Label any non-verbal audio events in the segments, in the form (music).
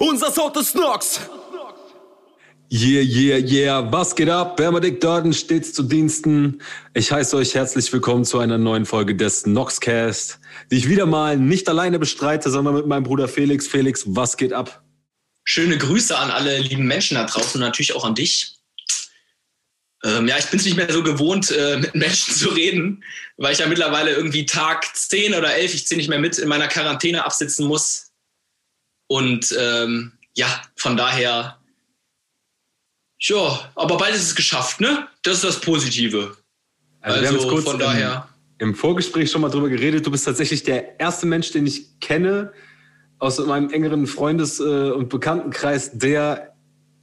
Unser Sound ist Nox. Yeah, yeah, yeah. Was geht ab? Benedikt Dörden stets zu Diensten. Ich heiße euch herzlich willkommen zu einer neuen Folge des Noxcast, die ich wieder mal nicht alleine bestreite, sondern mit meinem Bruder Felix. Felix, was geht ab? Schöne Grüße an alle lieben Menschen da draußen und natürlich auch an dich. Ähm, ja, ich bin es nicht mehr so gewohnt, äh, mit Menschen (laughs) zu reden, weil ich ja mittlerweile irgendwie Tag 10 oder 11, ich zähle nicht mehr mit, in meiner Quarantäne absitzen muss. Und ähm, ja, von daher ja, aber bald ist es geschafft, ne? Das ist das Positive. Also, also wir haben jetzt kurz von daher. Im, Im, Vorgespräch schon mal drüber geredet. Du bist tatsächlich der erste Mensch, den ich kenne aus meinem engeren Freundes- äh, und Bekanntenkreis, der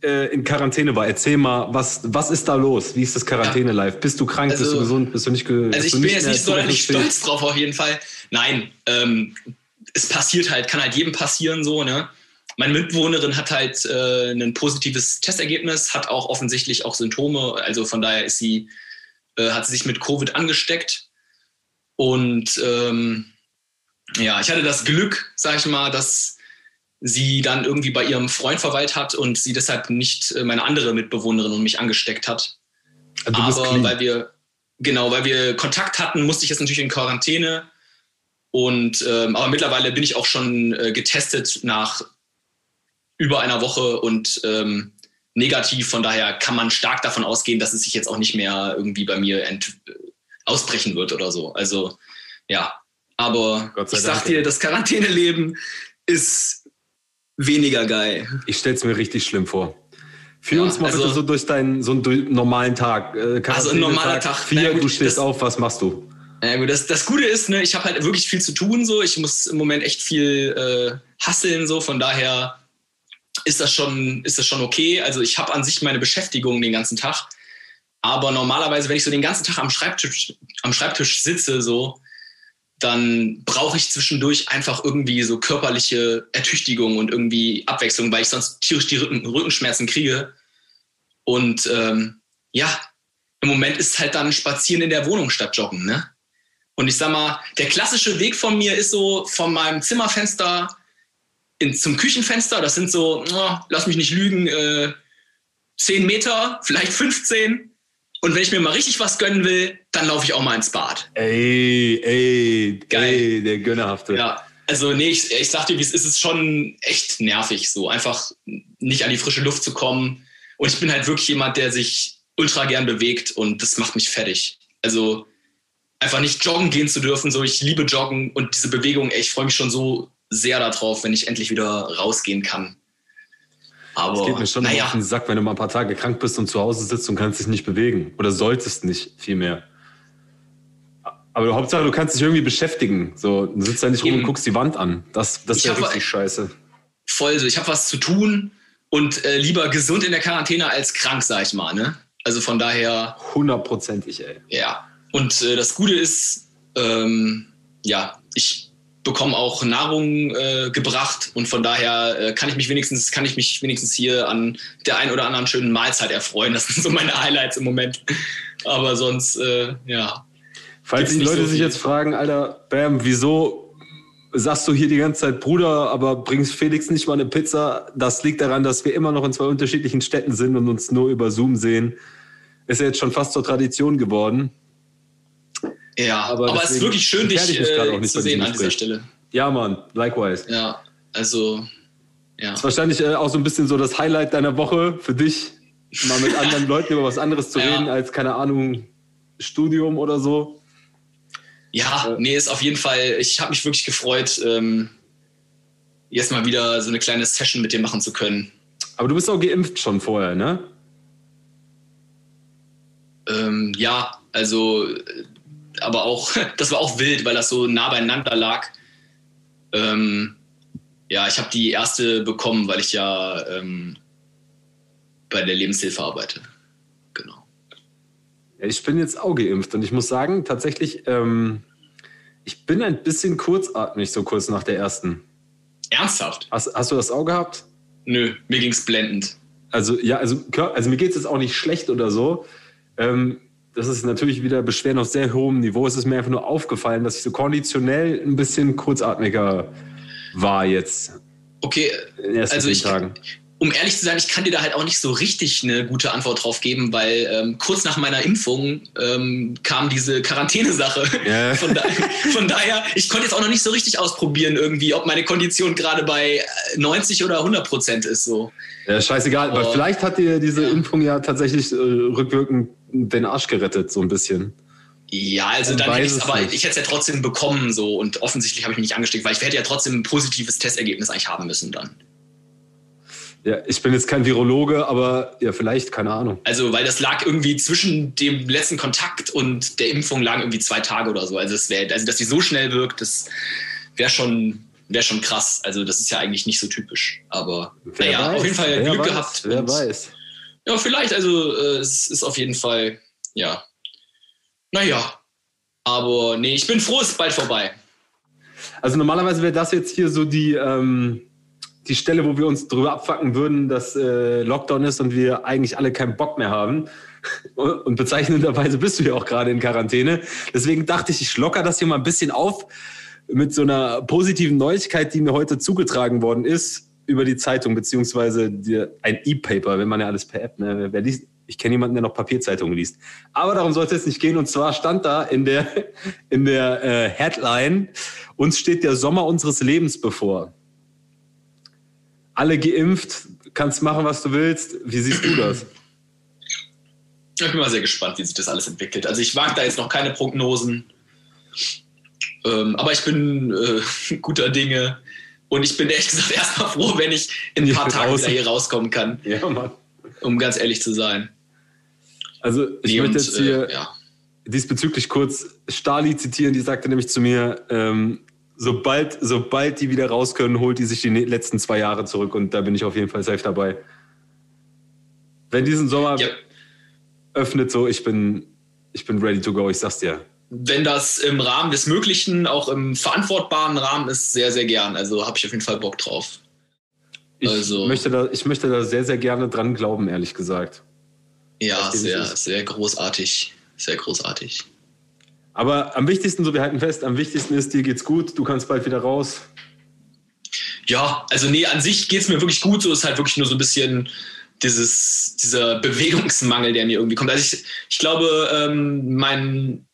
äh, in Quarantäne war. Erzähl mal, was, was ist da los? Wie ist das Quarantäne-Life? Bist du krank? Also, bist du gesund? Bist du nicht ge Also ich bin jetzt nicht sonderlich stolz drauf auf jeden Fall. Nein, ähm, es passiert halt, kann halt jedem passieren so, ne? Meine Mitbewohnerin hat halt äh, ein positives Testergebnis, hat auch offensichtlich auch Symptome. Also von daher ist sie, äh, hat sie sich mit Covid angesteckt. Und ähm, ja, ich hatte das Glück, sag ich mal, dass sie dann irgendwie bei ihrem Freund verweilt hat und sie deshalb nicht äh, meine andere Mitbewohnerin und mich angesteckt hat. Also Aber weil wir, genau, weil wir Kontakt hatten, musste ich jetzt natürlich in Quarantäne. Und ähm, aber mittlerweile bin ich auch schon äh, getestet nach über einer Woche und ähm, negativ. Von daher kann man stark davon ausgehen, dass es sich jetzt auch nicht mehr irgendwie bei mir ent ausbrechen wird oder so. Also ja, aber ich sag dir, das Quarantäneleben ist weniger geil. Ich stell's mir richtig schlimm vor. Führ ja, uns mal also, bitte so durch deinen so einen normalen Tag. Äh, also ein normaler Tag. Vier, gut, du stehst das, auf, was machst du? Ja gut, das, das Gute ist, ne, ich habe halt wirklich viel zu tun. So, ich muss im Moment echt viel äh, hasseln. So, von daher ist das schon, ist das schon okay. Also ich habe an sich meine Beschäftigung den ganzen Tag. Aber normalerweise, wenn ich so den ganzen Tag am Schreibtisch, am Schreibtisch sitze, so, dann brauche ich zwischendurch einfach irgendwie so körperliche Ertüchtigung und irgendwie Abwechslung, weil ich sonst tierisch die Rücken, Rückenschmerzen kriege. Und ähm, ja, im Moment ist halt dann Spazieren in der Wohnung statt Joggen. Ne? Und ich sag mal, der klassische Weg von mir ist so von meinem Zimmerfenster in, zum Küchenfenster. Das sind so, oh, lass mich nicht lügen, äh, 10 Meter, (laughs) vielleicht 15. Und wenn ich mir mal richtig was gönnen will, dann laufe ich auch mal ins Bad. Ey, ey, geil. Ey, der Gönnerhafte. Ja, also nee, ich, ich sag dir, wie es ist, ist schon echt nervig, so einfach nicht an die frische Luft zu kommen. Und ich bin halt wirklich jemand, der sich ultra gern bewegt und das macht mich fertig. Also einfach nicht joggen gehen zu dürfen, so ich liebe Joggen und diese Bewegung, ey, ich freue mich schon so sehr darauf, wenn ich endlich wieder rausgehen kann. Aber es geht mir schon naja. auf den Sack, wenn du mal ein paar Tage krank bist und zu Hause sitzt und kannst dich nicht bewegen. Oder solltest nicht, vielmehr. Aber Hauptsache, du kannst dich irgendwie beschäftigen. So, du sitzt da nicht rum und guckst die Wand an. Das, das ist ja richtig scheiße. Voll so. Ich habe was zu tun und äh, lieber gesund in der Quarantäne als krank, sag ich mal. Ne? Also von daher. Hundertprozentig, ey. Ja. Und äh, das Gute ist, ähm, ja, ich bekomme auch Nahrung äh, gebracht und von daher äh, kann ich mich wenigstens kann ich mich wenigstens hier an der ein oder anderen schönen Mahlzeit erfreuen. Das sind so meine Highlights im Moment. Aber sonst äh, ja. Falls die Leute so sich jetzt fragen, Alter, Bam, wieso sagst du hier die ganze Zeit Bruder, aber bringst Felix nicht mal eine Pizza? Das liegt daran, dass wir immer noch in zwei unterschiedlichen Städten sind und uns nur über Zoom sehen. Ist ja jetzt schon fast zur Tradition geworden. Ja, aber, aber es ist wirklich schön, dich äh, zu sehen an dieser Stelle. Ja, Mann, likewise. Ja, also, ja. Das ist wahrscheinlich äh, auch so ein bisschen so das Highlight deiner Woche für dich, mal mit anderen (laughs) Leuten über was anderes zu ja. reden, als, keine Ahnung, Studium oder so. Ja, äh, nee, ist auf jeden Fall, ich habe mich wirklich gefreut, ähm, jetzt mal wieder so eine kleine Session mit dir machen zu können. Aber du bist auch geimpft schon vorher, ne? Ähm, ja, also aber auch, (laughs) das war auch wild, weil das so nah beieinander lag. Ähm, ja, ich habe die erste bekommen, weil ich ja ähm, bei der Lebenshilfe arbeite. Genau. Ich bin jetzt auch geimpft und ich muss sagen, tatsächlich, ähm, ich bin ein bisschen kurzatmig, so kurz nach der ersten. Ernsthaft? Hast, hast du das auch gehabt? Nö, mir ging es blendend. Also, ja, also, also mir geht es jetzt auch nicht schlecht oder so. Ähm, das ist natürlich wieder Beschwerden auf sehr hohem Niveau. Es ist mir einfach nur aufgefallen, dass ich so konditionell ein bisschen kurzatmiger war jetzt. Okay, also ich, Tagen um ehrlich zu sein, ich kann dir da halt auch nicht so richtig eine gute Antwort drauf geben, weil ähm, kurz nach meiner Impfung ähm, kam diese Quarantänesache. Yeah. (laughs) Von, da, von, daher, ich konnte jetzt auch noch nicht so richtig ausprobieren irgendwie, ob meine Kondition gerade bei 90 oder 100 Prozent ist. So. Ja, scheißegal. Aber vielleicht hat dir diese. Impfung ja tatsächlich äh, rückwirkend den Arsch gerettet, so ein bisschen. Ja, also dann hätte ich aber nicht. ich hätte es ja trotzdem bekommen so und offensichtlich habe ich mich nicht angesteckt, weil ich hätte ja trotzdem ein positives Testergebnis eigentlich haben müssen dann. Ja, ich bin jetzt kein Virologe, aber ja, vielleicht, keine Ahnung. Also, weil das lag irgendwie zwischen dem letzten Kontakt und der Impfung lagen irgendwie zwei Tage oder so. Also, es wäre, also dass die so schnell wirkt, das wäre schon, wäre schon krass. Also, das ist ja eigentlich nicht so typisch. Aber wer naja, weiß, auf jeden Fall Glück weiß, gehabt. Wer weiß. Ja, vielleicht, also, äh, es ist auf jeden Fall, ja. Naja. Aber nee, ich bin froh, es ist bald vorbei. Also, normalerweise wäre das jetzt hier so die, ähm, die Stelle, wo wir uns drüber abfacken würden, dass äh, Lockdown ist und wir eigentlich alle keinen Bock mehr haben. (laughs) Und bezeichnenderweise bist du ja auch gerade in Quarantäne. Deswegen dachte ich, ich locker das hier mal ein bisschen auf mit so einer positiven Neuigkeit, die mir heute zugetragen worden ist über die Zeitung, beziehungsweise die, ein E-Paper, wenn man ja alles per App, ne? Wer liest, ich kenne jemanden, der noch Papierzeitungen liest. Aber darum sollte es nicht gehen. Und zwar stand da in der, (laughs) in der äh, Headline, uns steht der Sommer unseres Lebens bevor alle geimpft, kannst machen, was du willst. Wie siehst du das? Ich bin mal sehr gespannt, wie sich das alles entwickelt. Also ich wage da jetzt noch keine Prognosen, ähm, aber ich bin äh, (laughs) guter Dinge und ich bin ehrlich gesagt (laughs) erstmal froh, wenn ich in ein paar Tagen wieder hier rauskommen kann. (laughs) Ja, Mann. Um ganz ehrlich zu sein. Also ich nee, möchte jetzt hier äh, ja. diesbezüglich kurz Stali zitieren, die sagte nämlich zu mir, ähm, sobald, sobald die wieder raus können, holt die sich die letzten zwei Jahre zurück und da bin ich auf jeden Fall safe dabei. Wenn diesen Sommer ja. öffnet, so, ich bin, ich bin ready to go, ich sag's dir. Wenn das im Rahmen des Möglichen, auch im verantwortbaren Rahmen ist, sehr, sehr gern. Also habe ich auf jeden Fall Bock drauf. Ich, also, möchte da, ich möchte da sehr, sehr gerne dran glauben, ehrlich gesagt. Ja, sehr, sehr großartig. Sehr großartig. Aber am wichtigsten, so wir halten fest, am wichtigsten ist, dir geht's gut, du kannst bald wieder raus. Ja, also nee, an sich geht's mir wirklich gut. So ist halt wirklich nur so ein bisschen dieses, dieser Bewegungsmangel, der mir irgendwie kommt. Also ich, ich glaube, ähm, meinen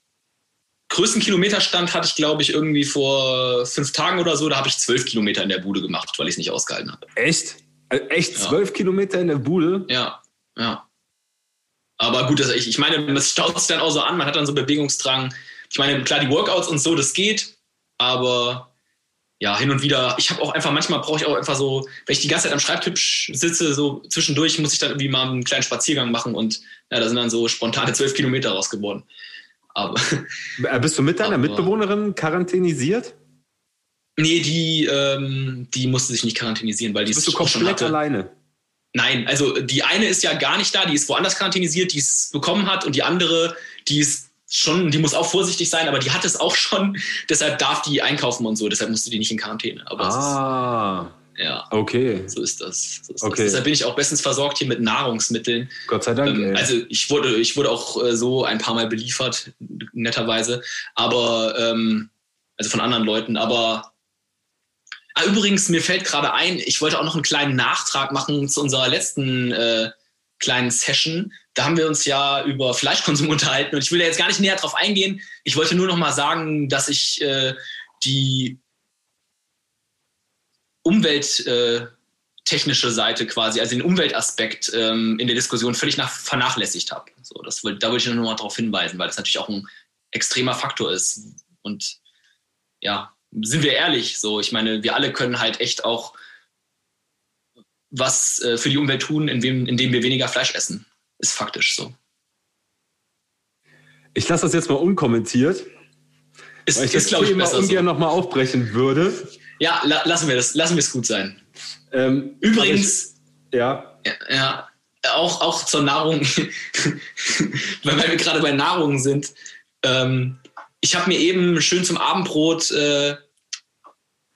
größten Kilometerstand hatte ich, glaube ich, irgendwie vor fünf Tagen oder so. Da habe ich zwölf Kilometer in der Bude gemacht, weil ich es nicht ausgehalten habe. Echt? Also echt zwölf ja. Kilometer in der Bude? Ja, ja. Aber gut, ich, ich meine, es staut sich dann auch so an, man hat dann so Bewegungsdrang ich meine, klar, die Workouts und so, das geht, aber ja, hin und wieder, ich habe auch einfach, manchmal brauche ich auch einfach so, wenn ich die ganze Zeit am Schreibtisch sitze, so zwischendurch muss ich dann irgendwie mal einen kleinen Spaziergang machen und ja, da sind dann so spontane zwölf Kilometer rausgeworden. Aber. Äh, bist du mit deiner aber, Mitbewohnerin quarantänisiert? Nee, die, ähm, die musste sich nicht quarantänisieren, weil die Bist du komplett alleine? Nein, also die eine ist ja gar nicht da, die ist woanders quarantänisiert, die es bekommen hat und die andere, die ist schon, die muss auch vorsichtig sein, aber die hat es auch schon. (laughs) Deshalb darf die einkaufen und so. Deshalb musste die nicht in Quarantäne. Aber ah. Ja. Okay. So ist das. So ist okay. Das. Deshalb bin ich auch bestens versorgt hier mit Nahrungsmitteln. Gott sei Dank. Ähm, also ich wurde, ich wurde auch äh, so ein paar Mal beliefert, netterweise. Aber ähm, also von anderen Leuten. Aber ah, übrigens, mir fällt gerade ein, ich wollte auch noch einen kleinen Nachtrag machen zu unserer letzten äh, kleinen Session. Da haben wir uns ja über Fleischkonsum (laughs) unterhalten und ich will da jetzt gar nicht näher drauf eingehen. Ich wollte nur noch mal sagen, dass ich äh, die umwelttechnische äh, Seite quasi, also den Umweltaspekt ähm, in der Diskussion völlig nach, vernachlässigt habe. So, das, da wollte ich nur noch mal darauf hinweisen, weil das natürlich auch ein extremer Faktor ist. Und ja, sind wir ehrlich, so, ich meine, wir alle können halt echt auch was äh, für die Umwelt tun, indem, indem wir weniger Fleisch essen. Ist faktisch so. Ich lasse das jetzt mal unkommentiert. Ist, weil ich ist, das Thema ich, ungern so. nochmal aufbrechen würde. Ja, la lassen wir das. Lassen wir es gut sein. Ähm, Übrigens, ich, ja. ja. ja. auch, auch zur Nahrung, (laughs) weil wir gerade bei Nahrung sind. Ähm, ich habe mir eben schön zum Abendbrot äh,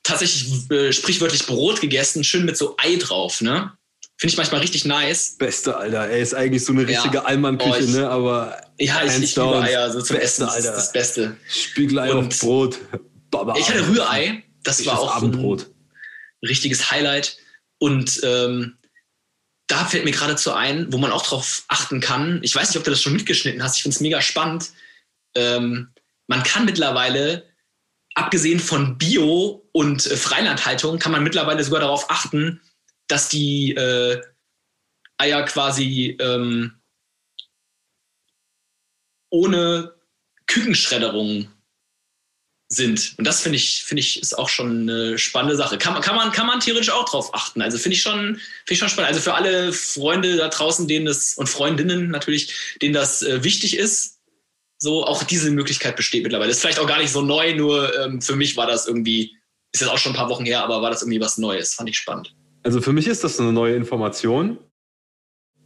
tatsächlich äh, sprichwörtlich Brot gegessen, schön mit so Ei drauf, ne? Finde ich manchmal richtig nice. Beste, Alter. Er ist eigentlich so eine richtige ja. Allmann-Küche, oh, ne? Aber ja, ich, ich liebe Eier, so zum Beste, Essen. Alter. Das, das Beste. Spiegelei und auf Brot. Baba, ich hatte Rührei. Das war auch Abendbrot. richtiges Highlight. Und ähm, da fällt mir geradezu ein, wo man auch drauf achten kann. Ich weiß nicht, ob du das schon mitgeschnitten hast. Ich finde es mega spannend. Ähm, man kann mittlerweile, abgesehen von Bio- und äh, Freilandhaltung, kann man mittlerweile sogar darauf achten, dass die äh, Eier quasi ähm, ohne Kükenschredderung sind. Und das finde ich, finde ich, ist auch schon eine spannende Sache. Kann, kann, man, kann man theoretisch auch drauf achten. Also finde ich, schon, find ich schon spannend. Also für alle Freunde da draußen, denen das und Freundinnen natürlich, denen das äh, wichtig ist, so auch diese Möglichkeit besteht mittlerweile. Ist vielleicht auch gar nicht so neu, nur ähm, für mich war das irgendwie, ist jetzt auch schon ein paar Wochen her, aber war das irgendwie was Neues. Fand ich spannend. Also für mich ist das eine neue Information.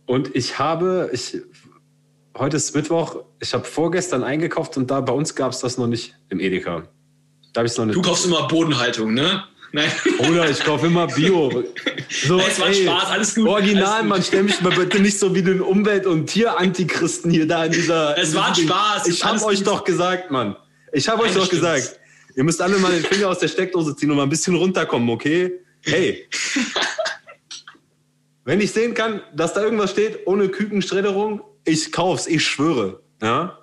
Und ich habe, ich, heute ist Mittwoch, ich habe vorgestern eingekauft und da bei uns gab es das noch nicht im Edeka. Da ich noch nicht. Du kaufst immer Bodenhaltung, ne? Nein. Oder ich kaufe immer Bio. So, es war ey, Spaß, alles gut. Original, alles gut. man stell mich mal bitte nicht so wie den Umwelt- und Tierantichristen hier da in dieser. Es war Spaß. Ich habe euch doch gesagt, Mann. Ich habe euch doch stimmt. gesagt. Ihr müsst alle mal den Finger aus der Steckdose ziehen und mal ein bisschen runterkommen, okay? Hey. (laughs) Wenn ich sehen kann, dass da irgendwas steht ohne Kükenschredderung, ich kauf's, ich schwöre. Ja?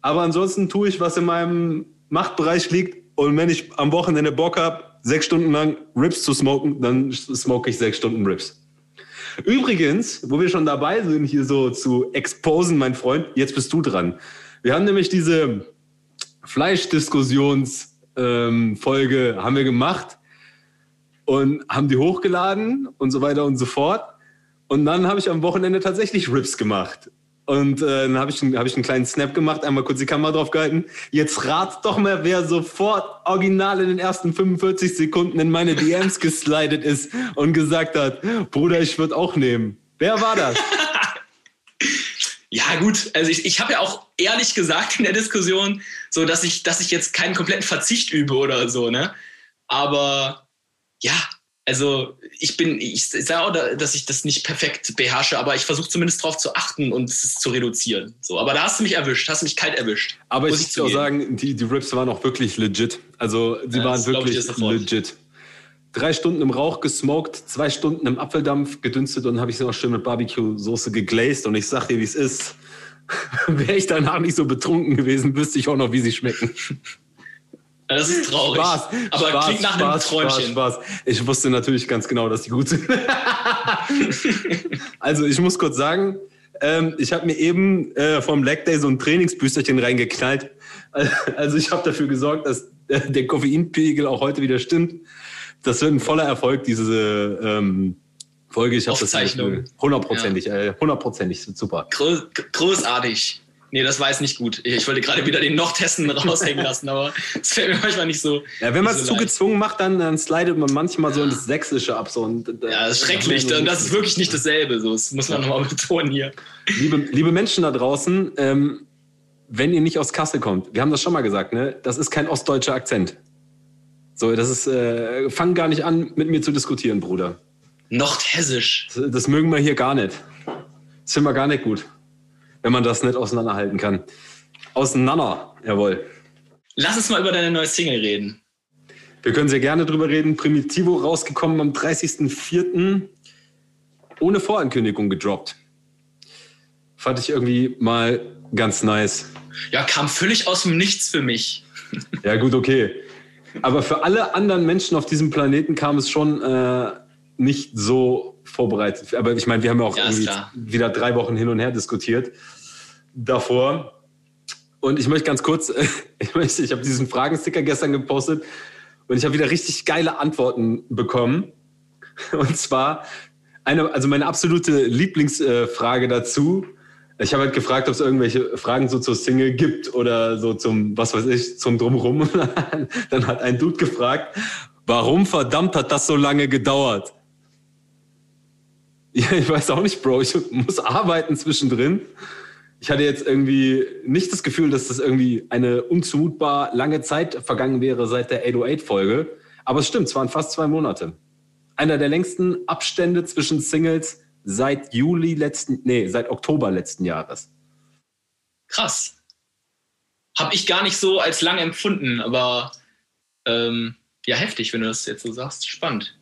Aber ansonsten tue ich, was in meinem Machtbereich liegt. Und wenn ich am Wochenende Bock habe, sechs Stunden lang Rips zu smoken, dann smoke ich sechs Stunden Rips. Übrigens, wo wir schon dabei sind, hier so zu exposen, mein Freund, jetzt bist du dran. Wir haben nämlich diese Fleischdiskussionsfolge ähm, haben wir gemacht und haben die hochgeladen und so weiter und so fort. Und dann habe ich am Wochenende tatsächlich Rips gemacht. Und äh, dann habe ich, hab ich einen kleinen Snap gemacht, einmal kurz die Kamera drauf gehalten. Jetzt rat doch mal, wer sofort original in den ersten 45 Sekunden in meine DMs (laughs) geslidet ist und gesagt hat, Bruder, ich würde auch nehmen. Wer war das? (laughs) Ja, gut. Also ich, ich habe ja auch ehrlich gesagt in der Diskussion, so dass ich, dass ich jetzt keinen kompletten Verzicht übe oder so, ne? Aber ja, also ich bin, ich sage auch, dass ich das nicht perfekt beherrsche, aber ich versuche zumindest darauf zu achten und es zu reduzieren. So, aber da hast du mich erwischt, hast du mich kalt erwischt. Aber ich muss auch sagen, die, die Rips waren auch wirklich legit. Also sie ja, waren wirklich legit. Drei Stunden im Rauch gesmoked, zwei Stunden im Apfeldampf gedünstet und habe ich sie noch schön mit Barbecue-Soße geglazed. Und ich sag dir, wie es ist. (laughs) Wäre ich danach nicht so betrunken gewesen, wüsste ich auch noch, wie sie schmecken. Das ist traurig. Spaß, aber Spaß, klingt nach Spaß, einem Träumchen. Spaß, Spaß. Ich wusste natürlich ganz genau, dass die gut sind. (laughs) also ich muss kurz sagen, ähm, ich habe mir eben äh, vom Leg Day so ein Trainingsbüsterchen reingeknallt. Also ich habe dafür gesorgt, dass der Koffeinpegel auch heute wieder stimmt. Das wird ein voller Erfolg, diese ähm, Folge. Ich habe das hundertprozentig, ja. äh, hundertprozentig super. Großartig. Nee, das war jetzt nicht gut. Ich wollte gerade wieder den Nordhessen (laughs) raushängen lassen, aber es fällt mir manchmal nicht so. Ja, wenn man es so zugezwungen macht, dann, dann slidet man manchmal so in das Sächsische ab. So, und, ja, das ist schrecklich. So das ist wirklich nicht dasselbe. So. Das muss man nochmal betonen hier. Liebe, liebe Menschen da draußen, ähm, wenn ihr nicht aus Kassel kommt, wir haben das schon mal gesagt, ne? das ist kein ostdeutscher Akzent. So, das ist, äh, fang gar nicht an, mit mir zu diskutieren, Bruder. Nordhessisch. Das, das mögen wir hier gar nicht. Das finden wir gar nicht gut wenn man das nicht auseinanderhalten kann. Auseinander, jawohl. Lass uns mal über deine neue Single reden. Wir können sehr gerne drüber reden. Primitivo rausgekommen am 30.04. ohne Vorankündigung gedroppt. Fand ich irgendwie mal ganz nice. Ja, kam völlig aus dem Nichts für mich. (laughs) ja, gut, okay. Aber für alle anderen Menschen auf diesem Planeten kam es schon äh, nicht so vorbereitet. Aber ich meine, wir haben ja auch ja, wieder drei Wochen hin und her diskutiert davor. Und ich möchte ganz kurz, (laughs) ich, möchte, ich habe diesen Fragensticker gestern gepostet und ich habe wieder richtig geile Antworten bekommen. (laughs) Und zwar eine, also meine absolute Lieblingsfrage dazu. Ich habe halt gefragt, ob es irgendwelche Fragen so zur Single gibt oder so zum, was weiß ich, zum Drumherum. (laughs) Dann hat ein Dude gefragt, warum verdammt hat das so lange gedauert? Ja, ich weiß auch nicht, Bro. Ich muss arbeiten zwischendrin. Ich hatte jetzt irgendwie nicht das Gefühl, dass das irgendwie eine unzumutbar lange Zeit vergangen wäre seit der 808-Folge. Aber es stimmt, es waren fast zwei Monate. Einer der längsten Abstände zwischen Singles seit Juli letzten, nee, seit Oktober letzten Jahres. Krass. Hab ich gar nicht so als lang empfunden, aber ähm, ja, heftig, wenn du das jetzt so sagst. Spannend.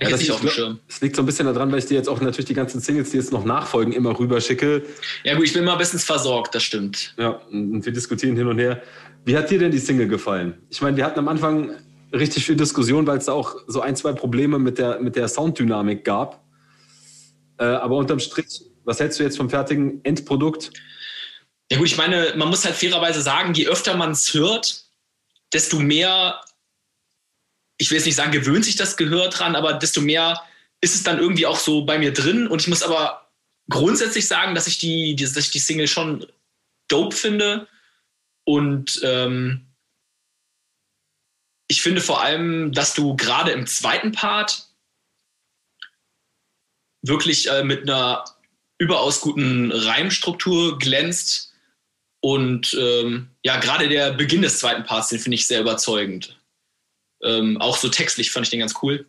Ja, das, auf dem Schirm. das liegt so ein bisschen daran, weil ich dir jetzt auch natürlich die ganzen Singles, die jetzt noch nachfolgen, immer rüber schicke. Ja gut, ich bin immer bestens versorgt, das stimmt. Ja, und wir diskutieren hin und her. Wie hat dir denn die Single gefallen? Ich meine, wir hatten am Anfang richtig viel Diskussion, weil es da auch so ein, zwei Probleme mit der, mit der Sounddynamik gab. Äh, aber unterm Strich, was hältst du jetzt vom fertigen Endprodukt? Ja gut, ich meine, man muss halt fairerweise sagen, je öfter man es hört, desto mehr, ich will jetzt nicht sagen, gewöhnt sich das Gehör dran, aber desto mehr ist es dann irgendwie auch so bei mir drin. Und ich muss aber grundsätzlich sagen, dass ich die, dass ich die Single schon dope finde. Und ähm, ich finde vor allem, dass du gerade im zweiten Part wirklich äh, mit einer überaus guten Reimstruktur glänzt. Und ähm, ja, gerade der Beginn des zweiten Parts, den finde ich sehr überzeugend. Ähm, auch so textlich fand ich den ganz cool.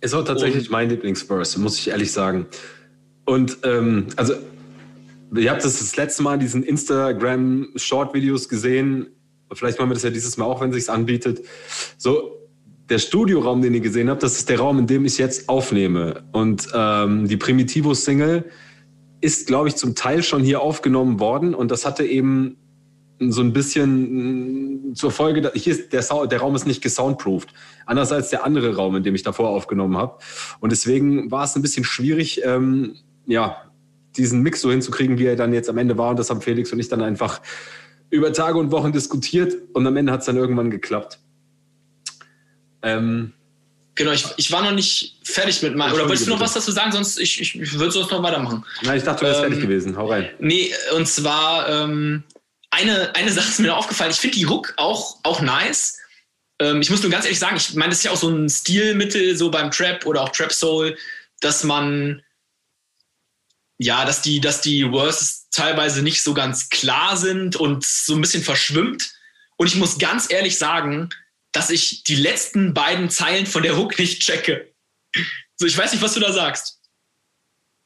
Ist auch tatsächlich Und, mein Lieblingsverse, muss ich ehrlich sagen. Und ähm, also, ihr habt das das letzte Mal diesen Instagram-Short-Videos gesehen. Vielleicht machen wir das ja dieses Mal auch, wenn es anbietet. So, der Studioraum, den ihr gesehen habt, das ist der Raum, in dem ich jetzt aufnehme. Und ähm, die Primitivo-Single ist, glaube ich, zum Teil schon hier aufgenommen worden. Und das hatte eben so ein bisschen mm, zur Folge, dass hier ist der, Sound, der Raum ist nicht gesoundproofed. Anders als der andere Raum, in dem ich davor aufgenommen habe. Und deswegen war es ein bisschen schwierig, ähm, ja, diesen Mix so hinzukriegen, wie er dann jetzt am Ende war. Und das haben Felix und ich dann einfach über Tage und Wochen diskutiert. Und am Ende hat es dann irgendwann geklappt. Ähm, genau, ich, ich war noch nicht fertig mit meinem. Oder wolltest du noch was dazu sagen? Sonst ich, ich, ich würde sonst noch weitermachen. Nein, ich dachte, du wärst ähm, fertig gewesen. Hau rein. Nee, und zwar ähm, eine, eine Sache ist mir noch aufgefallen. Ich finde die Hook auch, auch nice. Ähm, ich muss nur ganz ehrlich sagen, ich meine, das ist ja auch so ein Stilmittel, so beim Trap oder auch Trap Soul, dass man ja, dass die, dass die Verses teilweise nicht so ganz klar sind und so ein bisschen verschwimmt. Und ich muss ganz ehrlich sagen, dass ich die letzten beiden Zeilen von der Hook nicht checke. So, ich weiß nicht, was du da sagst.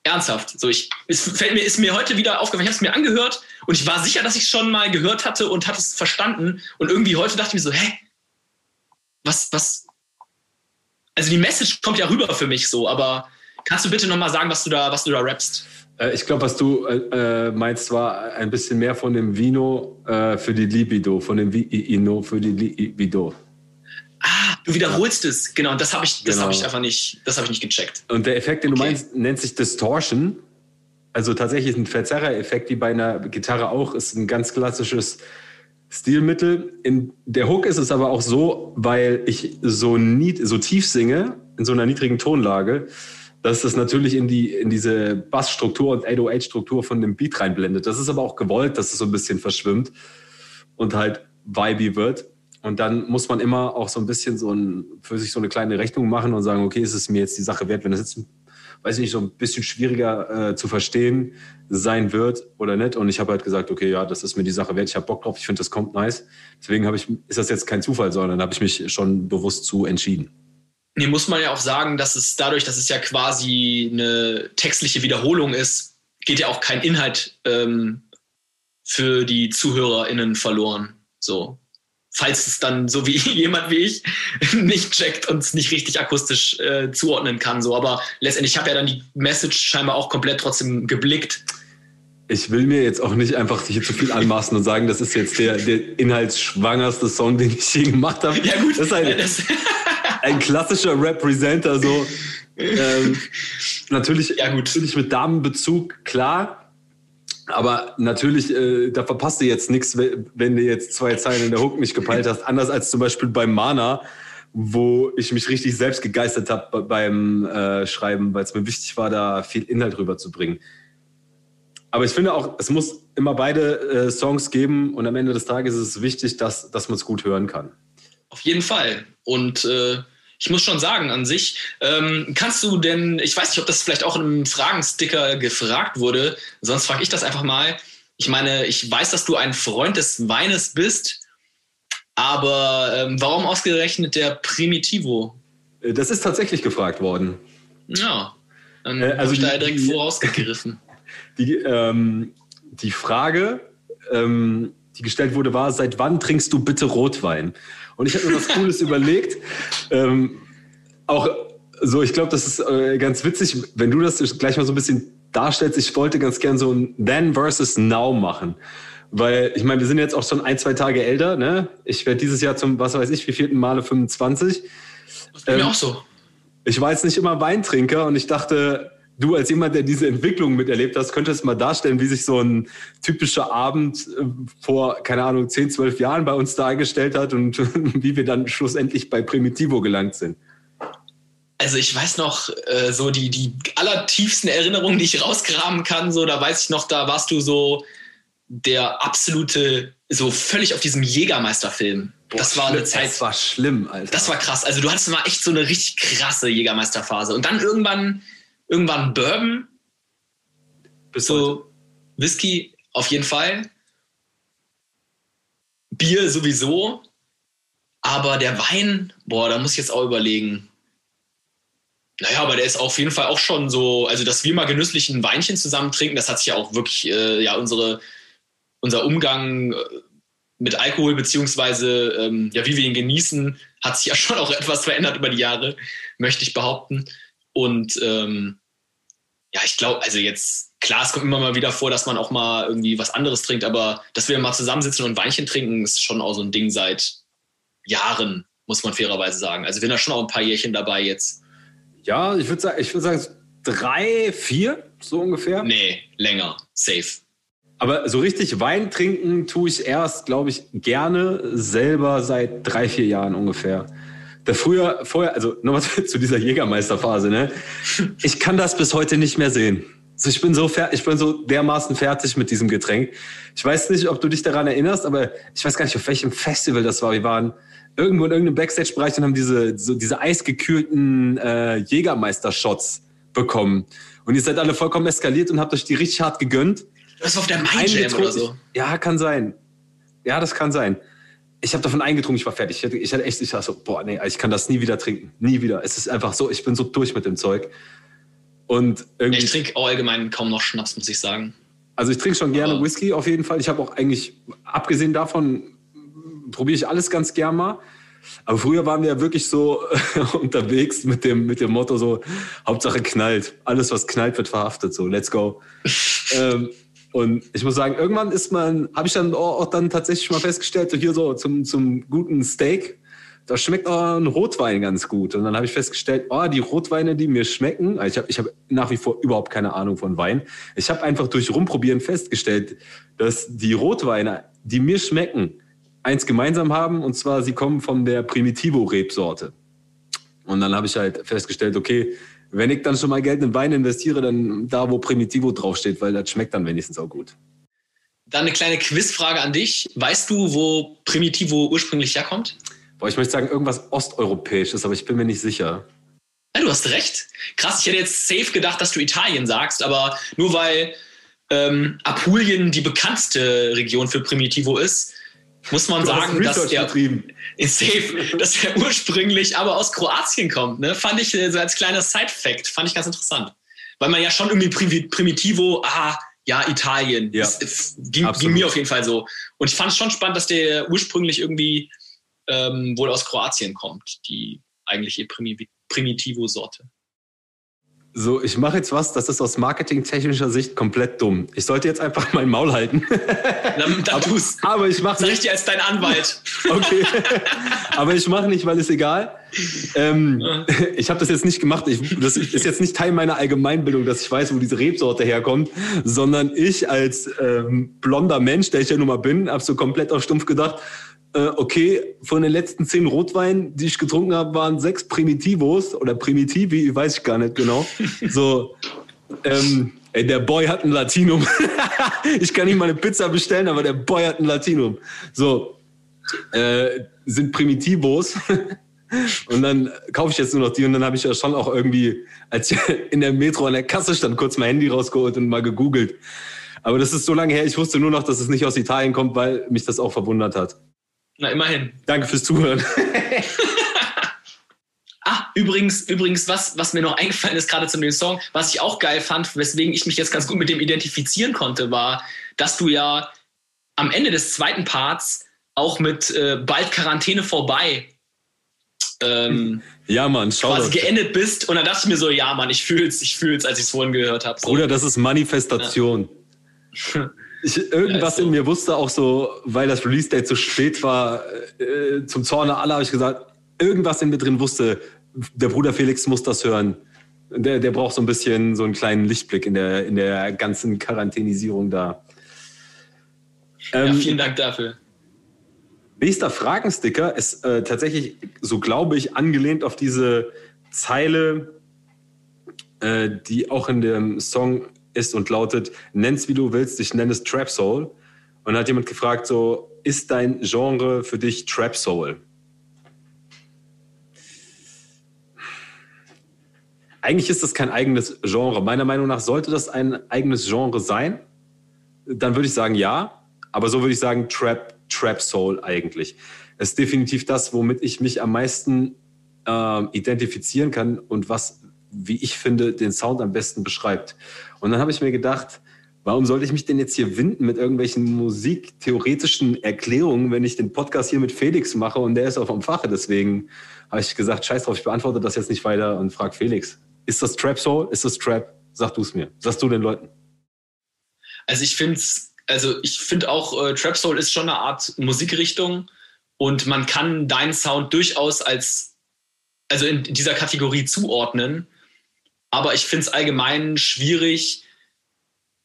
Ernsthaft. So, ich, es fällt mir, ist mir heute wieder aufgefallen. Ich habe es mir angehört und ich war sicher, dass ich es schon mal gehört hatte und hatte es verstanden. Und irgendwie heute dachte ich mir so, hä? Was, was? Also die Message kommt ja rüber für mich so, aber kannst du bitte nochmal sagen, was du da, was du da rappst? Äh, ich glaube, was du äh, äh, meinst, war ein bisschen mehr von dem Vino äh, für die Libido, von dem Vino für die Libido. Ah, du wiederholst ja. es. Genau, das habe ich, das genau. habe ich einfach nicht, das habe ich nicht gecheckt. Und der Effekt, den okay. du meinst, nennt sich Distortion. Also tatsächlich ein Verzerrer-Effekt, wie bei einer Gitarre auch, ist ein ganz klassisches Stilmittel. In der Hook ist es aber auch so, weil ich so, nied, so tief singe, in so einer niedrigen Tonlage, dass das natürlich in, die, in diese Bassstruktur und 808-Struktur von dem Beat reinblendet. Das ist aber auch gewollt, dass es so ein bisschen verschwimmt und halt vibey wird. Und dann muss man immer auch so ein bisschen so ein, für sich so eine kleine Rechnung machen und sagen, okay, ist es mir jetzt die Sache wert, wenn das jetzt, weiß ich nicht, so ein bisschen schwieriger äh, zu verstehen sein wird oder nicht. Und ich habe halt gesagt, okay, ja, das ist mir die Sache wert, ich habe Bock drauf, ich finde, das kommt nice. Deswegen ich, ist das jetzt kein Zufall, sondern habe ich mich schon bewusst zu entschieden. Nee, muss man ja auch sagen, dass es dadurch, dass es ja quasi eine textliche Wiederholung ist, geht ja auch kein Inhalt ähm, für die ZuhörerInnen verloren. So falls es dann so wie (laughs) jemand wie ich nicht checkt und es nicht richtig akustisch äh, zuordnen kann. So, aber letztendlich habe ja dann die Message scheinbar auch komplett trotzdem geblickt. Ich will mir jetzt auch nicht einfach hier zu viel anmaßen und sagen, das ist jetzt der, der inhaltsschwangerste Song, den ich je gemacht habe. Ja gut, das ist ein, das (laughs) ein klassischer Representer. So (laughs) ähm, natürlich, ja, gut. natürlich mit Damenbezug, klar aber natürlich, äh, da verpasst du jetzt nichts, wenn du jetzt zwei Zeilen in der Hook nicht gepeilt hast. Anders als zum Beispiel beim Mana, wo ich mich richtig selbst gegeistert habe beim äh, Schreiben, weil es mir wichtig war, da viel Inhalt rüberzubringen. Aber ich finde auch, es muss immer beide äh, Songs geben und am Ende des Tages ist es wichtig, dass, dass man es gut hören kann. Auf jeden Fall. Und äh, ich muss schon sagen, an sich, ähm, kannst du denn, ich weiß nicht, ob das vielleicht auch in einem Fragensticker gefragt wurde, sonst frage ich das einfach mal. Ich meine, ich weiß, dass du ein Freund des Weines bist, aber ähm, warum ausgerechnet der Primitivo? Äh, das ist tatsächlich gefragt worden. Ja, dann äh, also habe ich da direkt die, vorausgegriffen. (laughs) Die, ähm, die Frage, ähm, die gestellt wurde, war, seit wann trinkst du bitte Rotwein? Und ich habe mir was Cooles (laughs) überlegt. Ähm, auch So, ich glaube, das ist äh, ganz witzig, wenn du das gleich mal so ein bisschen darstellst. Ich wollte ganz gern so ein Then versus Now machen. Weil, ich meine, wir sind jetzt auch schon ein, zwei Tage älter, ne? Ich werde dieses Jahr zum, was weiß ich, wie vierten Male 25. Das ist ähm, mir auch so. Ich war jetzt nicht immer Weintrinker und ich dachte, du als jemand, der diese Entwicklung miterlebt hast, könntest mal darstellen, wie sich so ein typischer Abend äh, vor, keine Ahnung, 10, 12 Jahren bei uns dargestellt hat und (laughs) wie wir dann schlussendlich bei Primitivo gelangt sind. Also ich weiß noch, äh, so die, die allertiefsten Erinnerungen, die ich rausgraben kann, so da weiß ich noch, da warst du so der absolute, so völlig auf diesem Jägermeister-Film. Das war eine Zeit. Das war schlimm, Alter. Das war krass. Also du hattest mal echt so eine richtig krasse Jägermeister-Phase. Und dann irgendwann, irgendwann Bourbon. Bis so. Whisky auf jeden Fall. Bier sowieso. Aber der Wein, boah, da muss ich jetzt auch überlegen. Naja, aber der ist auf jeden Fall auch schon so, also dass wir mal genüsslich ein Weinchen zusammen trinken, das hat sich ja auch wirklich, äh, ja, unsere unser Umgang äh, mit Alkohol, beziehungsweise ähm, ja, wie wir ihn genießen, hat sich ja (laughs) schon auch etwas verändert über die Jahre, möchte ich behaupten. Und ähm, ja, ich glaube, also jetzt, klar, es kommt immer mal wieder vor, dass man auch mal irgendwie was anderes trinkt, aber dass wir mal zusammensitzen und ein Weinchen trinken, ist schon auch so ein Ding seit Jahren, muss man fairerweise sagen. Also wir sind da schon auch ein paar Jährchen dabei jetzt. Ja, ich würde sagen, ich würde sagen, drei, vier, so ungefähr. Nee, länger, safe. Aber so richtig Wein trinken tue ich erst, glaube ich, gerne selber seit drei, vier Jahren ungefähr. Da früher, vorher, also nochmal (laughs) zu dieser Jägermeisterphase, ne? Ich kann das bis heute nicht mehr sehen. Also ich bin so fertig, ich bin so dermaßen fertig mit diesem Getränk. Ich weiß nicht, ob du dich daran erinnerst, aber ich weiß gar nicht, auf welchem Festival das war. Wir waren irgendwo in irgendeinem Backstage-Bereich und haben diese, so diese eisgekühlten äh, Jägermeister-Shots bekommen. Und ihr seid alle vollkommen eskaliert und habt euch die richtig hart gegönnt. Das war auf der Mind oder so. Ja, kann sein. Ja, das kann sein. Ich habe davon eingetrunken, ich war fertig. Ich hatte, ich hatte echt, ich dachte so, boah, nee, ich kann das nie wieder trinken. Nie wieder. Es ist einfach so, ich bin so durch mit dem Zeug. Und irgendwie, ich trinke allgemein kaum noch Schnaps, muss ich sagen. Also ich trinke schon gerne Aber Whisky auf jeden Fall. Ich habe auch eigentlich, abgesehen davon, probiere ich alles ganz gern mal. Aber früher waren wir ja wirklich so (laughs) unterwegs mit dem, mit dem Motto so, Hauptsache knallt. Alles, was knallt, wird verhaftet. So, let's go. (laughs) ähm, und ich muss sagen, irgendwann ist man, habe ich dann auch, dann tatsächlich mal festgestellt, so hier so zum, zum guten Steak, da schmeckt auch ein Rotwein ganz gut. Und dann habe ich festgestellt, oh, die Rotweine, die mir schmecken, also ich habe ich hab nach wie vor überhaupt keine Ahnung von Wein. Ich habe einfach durch Rumprobieren festgestellt, dass die Rotweine, die mir schmecken, eins gemeinsam haben, und zwar sie kommen von der Primitivo-Rebsorte. Und dann habe ich halt festgestellt, okay, wenn ich dann schon mal Geld in Wein investiere, dann da, wo Primitivo draufsteht, weil das schmeckt dann wenigstens auch gut. Dann eine kleine Quizfrage an dich. Weißt du, wo Primitivo ursprünglich herkommt? Boah, ich möchte sagen, irgendwas Osteuropäisches, aber ich bin mir nicht sicher. Ja, du hast recht. Krass, ich hätte jetzt safe gedacht, dass du Italien sagst, aber nur weil ähm, Apulien die bekannteste Region für Primitivo ist, muss man sagen, dass der, (laughs) safe, dass er ursprünglich aber aus Kroatien kommt. Ne? Fand ich äh, so als kleiner Side-Fact, fand ich ganz interessant. Weil man ja schon irgendwie Primitivo, ah, ja, Italien. Ja, das, ging, ging, mir auf jeden Fall so. Und ich fand es schon spannend, dass der ursprünglich irgendwie ähm, wohl aus Kroatien kommt, die eigentliche Primitivo-Sorte so, ich mache jetzt was, das ist aus marketingtechnischer Sicht komplett dumm. Ich sollte jetzt einfach (laughs) mein Maul halten. Dann, dann tu's. Aber ich mache nicht. ich dir als dein Anwalt. (laughs) okay. aber ich mache nicht, weil es egal. Ähm, (laughs) ich habe das jetzt nicht gemacht. Ich, das ist jetzt nicht Teil meiner Allgemeinbildung, dass ich weiß, wo diese Rebsorte herkommt, sondern ich als ähm, blonder Mensch, der ich ja nun mal bin, habe so komplett auf stumpf gedacht, äh, okay, von den letzten zehn Rotweinen, die ich getrunken habe, waren sechs Primitivos oder Primitivi, weiß ich gar nicht genau. (laughs) So, ähm, ey, der Boy hat ein Latinum. (laughs) ich kann nicht mal eine Pizza bestellen, aber der Boy hat ein Latinum. So, äh, sind Primitivos. (laughs) Und dann kaufe ich jetzt nur noch die und dann habe ich ja schon auch irgendwie, als ich in der Metro an der Kasse stand, kurz mein Handy rausgeholt und mal gegoogelt. Aber das ist so lange her, ich wusste nur noch, dass es nicht aus Italien kommt, weil mich das auch verwundert hat. Na, immerhin. Danke fürs Zuhören. (laughs) ah, übrigens, übrigens, was, was mir noch eingefallen ist, gerade zu dem Song, was ich auch geil fand, weswegen ich mich jetzt ganz gut mit dem identifizieren konnte, war, dass du ja am Ende des zweiten Parts auch mit äh, bald Quarantäne vorbei ähm, ja, Mann, schau quasi geendet bist. Und dann dachte ich mir so, ja, Mann, ich fühl's, ich fühl's, als ich es vorhin gehört habe. So. Bruder, das ist Manifestation. Ja. (laughs) Ich, irgendwas ja, in mir wusste auch so, weil das Release-Date so spät war, äh, zum Zorne aller habe ich gesagt, irgendwas in mir drin wusste, der Bruder Felix muss das hören. Der, der braucht so ein bisschen so einen kleinen Lichtblick in der, in der ganzen Quarantänisierung da. Ähm, ja, vielen Dank dafür. Nächster Fragensticker ist äh, tatsächlich, so glaube ich, angelehnt auf diese Zeile, äh, die auch in dem Song ist und lautet: Nenn's wie du willst, ich nenne es Trap Soul. Und dann hat jemand gefragt: So, ist dein Genre für dich Trap Soul? Eigentlich ist das kein eigenes Genre. Meiner Meinung nach sollte das ein eigenes Genre sein. Dann würde ich sagen, ja. Aber so würde ich sagen, Trap Trap Soul eigentlich. Es ist definitiv das, womit ich mich am meisten äh, identifizieren kann und was, wie ich finde, den Sound am besten beschreibt. Und dann habe ich mir gedacht, warum sollte ich mich denn jetzt hier winden mit irgendwelchen musiktheoretischen Erklärungen, wenn ich den Podcast hier mit Felix mache und der ist auch vom Fache. Deswegen habe ich gesagt, scheiß drauf, ich beantworte das jetzt nicht weiter und frage Felix. Ist das Trap Soul? Ist das Trap? Sag du es mir. Sagst du den Leuten? Also ich finde es also ich finde auch, äh, Trap Soul ist schon eine Art Musikrichtung und man kann deinen Sound durchaus als, also in dieser Kategorie zuordnen. Aber ich finde es allgemein schwierig,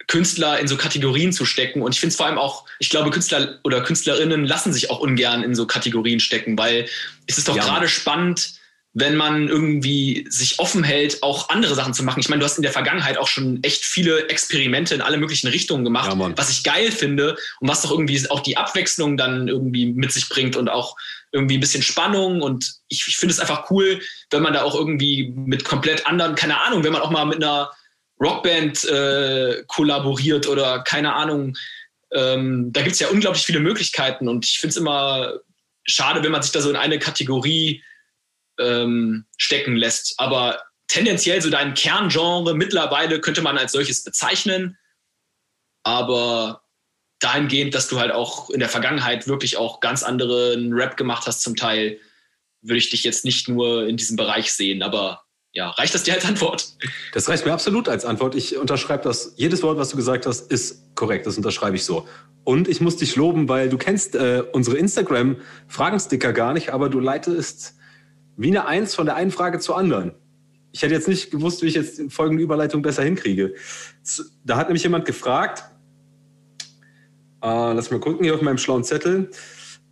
Künstler in so Kategorien zu stecken. Und ich finde es vor allem auch, ich glaube, Künstler oder Künstlerinnen lassen sich auch ungern in so Kategorien stecken, weil es ist doch ja. gerade spannend, wenn man irgendwie sich offen hält, auch andere Sachen zu machen. Ich meine, du hast in der Vergangenheit auch schon echt viele Experimente in alle möglichen Richtungen gemacht, ja, was ich geil finde und was doch irgendwie auch die Abwechslung dann irgendwie mit sich bringt und auch irgendwie ein bisschen Spannung. Und ich, ich finde es einfach cool, wenn man da auch irgendwie mit komplett anderen, keine Ahnung, wenn man auch mal mit einer Rockband äh, kollaboriert oder keine Ahnung. Ähm, da gibt es ja unglaublich viele Möglichkeiten und ich finde es immer schade, wenn man sich da so in eine Kategorie ähm, stecken lässt. Aber tendenziell so dein Kerngenre mittlerweile könnte man als solches bezeichnen. Aber dahingehend, dass du halt auch in der Vergangenheit wirklich auch ganz anderen Rap gemacht hast zum Teil, würde ich dich jetzt nicht nur in diesem Bereich sehen. Aber ja, reicht das dir als Antwort? Das reicht mir absolut als Antwort. Ich unterschreibe das. Jedes Wort, was du gesagt hast, ist korrekt. Das unterschreibe ich so. Und ich muss dich loben, weil du kennst äh, unsere Instagram-Fragensticker gar nicht, aber du leitest wie eine Eins von der einen Frage zur anderen. Ich hätte jetzt nicht gewusst, wie ich jetzt folgende Überleitung besser hinkriege. Da hat nämlich jemand gefragt, äh, lass mal gucken hier auf meinem schlauen Zettel,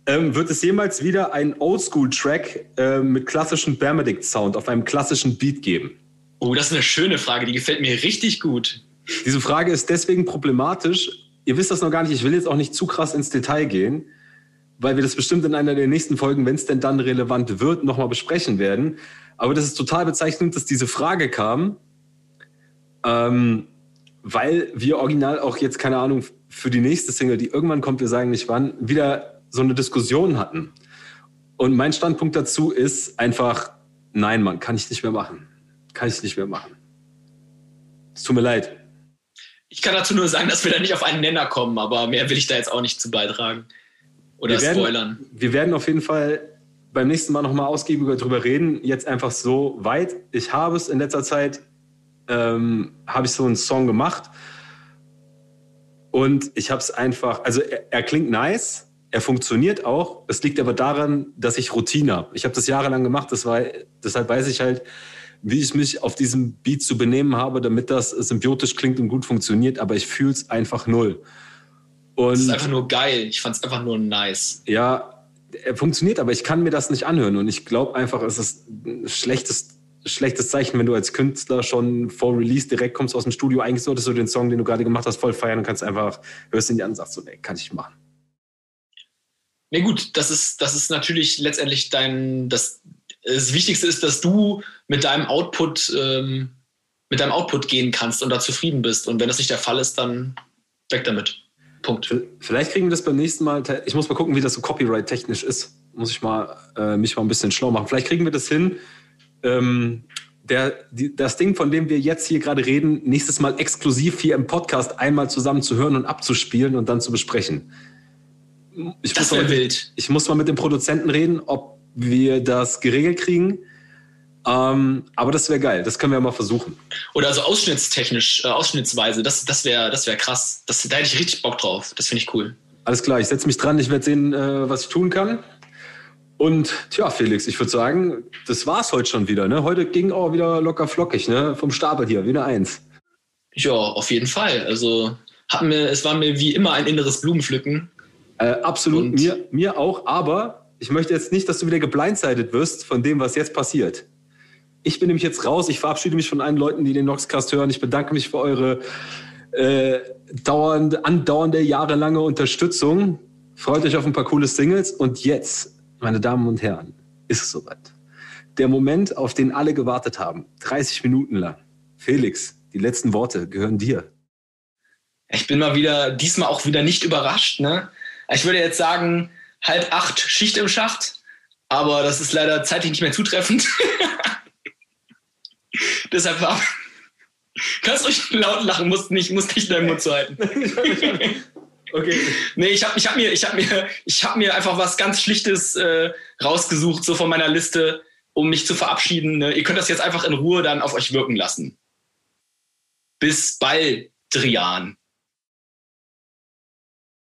ähm, wird es jemals wieder einen Oldschool-Track äh, mit klassischem Benedict-Sound auf einem klassischen Beat geben? Oh, das ist eine schöne Frage, die gefällt mir richtig gut. Diese Frage ist deswegen problematisch. Ihr wisst das noch gar nicht, ich will jetzt auch nicht zu krass ins Detail gehen weil wir das bestimmt in einer der nächsten Folgen, wenn es denn dann relevant wird, nochmal besprechen werden. Aber das ist total bezeichnend, dass diese Frage kam, ähm, weil wir original auch jetzt, keine Ahnung, für die nächste Single, die irgendwann kommt, wir sagen nicht wann, wieder so eine Diskussion hatten. Und mein Standpunkt dazu ist einfach, nein, Mann, kann ich nicht mehr machen. Kann ich nicht mehr machen. Es tut mir leid. Ich kann dazu nur sagen, dass wir da nicht auf einen Nenner kommen, aber mehr will ich da jetzt auch nicht zu beitragen. Oder wir spoilern. Werden, wir werden auf jeden Fall beim nächsten Mal nochmal ausgiebiger drüber reden. Jetzt einfach so weit. Ich habe es in letzter Zeit, ähm, habe ich so einen Song gemacht. Und ich habe es einfach, also er, er, klingt nice, er funktioniert auch. Es liegt aber daran, dass ich Routine habe. Ich habe das jahrelang gemacht, das war, deshalb weiß ich halt, wie ich mich auf diesem Beat zu benehmen habe, damit das symbiotisch klingt und gut funktioniert, aber ich fühle es einfach null. Und das ist einfach nur geil. Ich fand es einfach nur nice. Ja, er funktioniert, aber ich kann mir das nicht anhören. Und ich glaube einfach, es ist ein schlechtes, schlechtes Zeichen, wenn du als Künstler schon vor Release direkt kommst aus dem Studio. Eigentlich solltest du den Song, den du gerade gemacht hast, voll feiern und kannst einfach, hörst ihn dir an und sagst so, nee, kann ich machen. Nee, gut, das ist, das ist natürlich letztendlich dein, das, das Wichtigste ist, dass du mit deinem Output, ähm, mit deinem Output gehen kannst und da zufrieden bist. Und wenn das nicht der Fall ist, dann weg damit. Punkt. Vielleicht kriegen wir das beim nächsten Mal. Ich muss mal gucken, wie das so copyright-technisch ist. Muss ich mal äh, mich mal ein bisschen schlau machen. Vielleicht kriegen wir das hin. Ähm, der, die, das Ding, von dem wir jetzt hier gerade reden, nächstes Mal exklusiv hier im Podcast einmal zusammen zu hören und abzuspielen und dann zu besprechen. Ich das wäre wild. Ich muss mal mit dem Produzenten reden, ob wir das geregelt kriegen. Ähm, aber das wäre geil, das können wir mal versuchen. Oder so ausschnittstechnisch, äh, ausschnittsweise, das, das wäre das wär krass. Das, da hätte ich richtig Bock drauf. Das finde ich cool. Alles klar, ich setze mich dran, ich werde sehen, äh, was ich tun kann. Und tja, Felix, ich würde sagen, das war's heute schon wieder. Ne? Heute ging auch wieder locker flockig, ne? Vom Stapel hier, wieder eins. Ja, auf jeden Fall. Also hat mir, es war mir wie immer ein inneres Blumenpflücken. Äh, absolut, mir, mir auch, aber ich möchte jetzt nicht, dass du wieder geblindsided wirst von dem, was jetzt passiert. Ich bin nämlich jetzt raus. Ich verabschiede mich von allen Leuten, die den Noxcast hören. Ich bedanke mich für eure äh, dauernde, andauernde, jahrelange Unterstützung. Freut euch auf ein paar coole Singles. Und jetzt, meine Damen und Herren, ist es soweit. Der Moment, auf den alle gewartet haben. 30 Minuten lang. Felix, die letzten Worte gehören dir. Ich bin mal wieder, diesmal auch wieder nicht überrascht. Ne? Ich würde jetzt sagen, halb acht Schicht im Schacht. Aber das ist leider zeitlich nicht mehr zutreffend. (laughs) Deshalb war. Kannst ruhig laut lachen, musst nicht, musst nicht deinen Mund zu halten. okay. Nee, ich habe ich hab mir, hab mir, hab mir einfach was ganz Schlichtes äh, rausgesucht, so von meiner Liste, um mich zu verabschieden. Ne? Ihr könnt das jetzt einfach in Ruhe dann auf euch wirken lassen. Bis bald, Drian.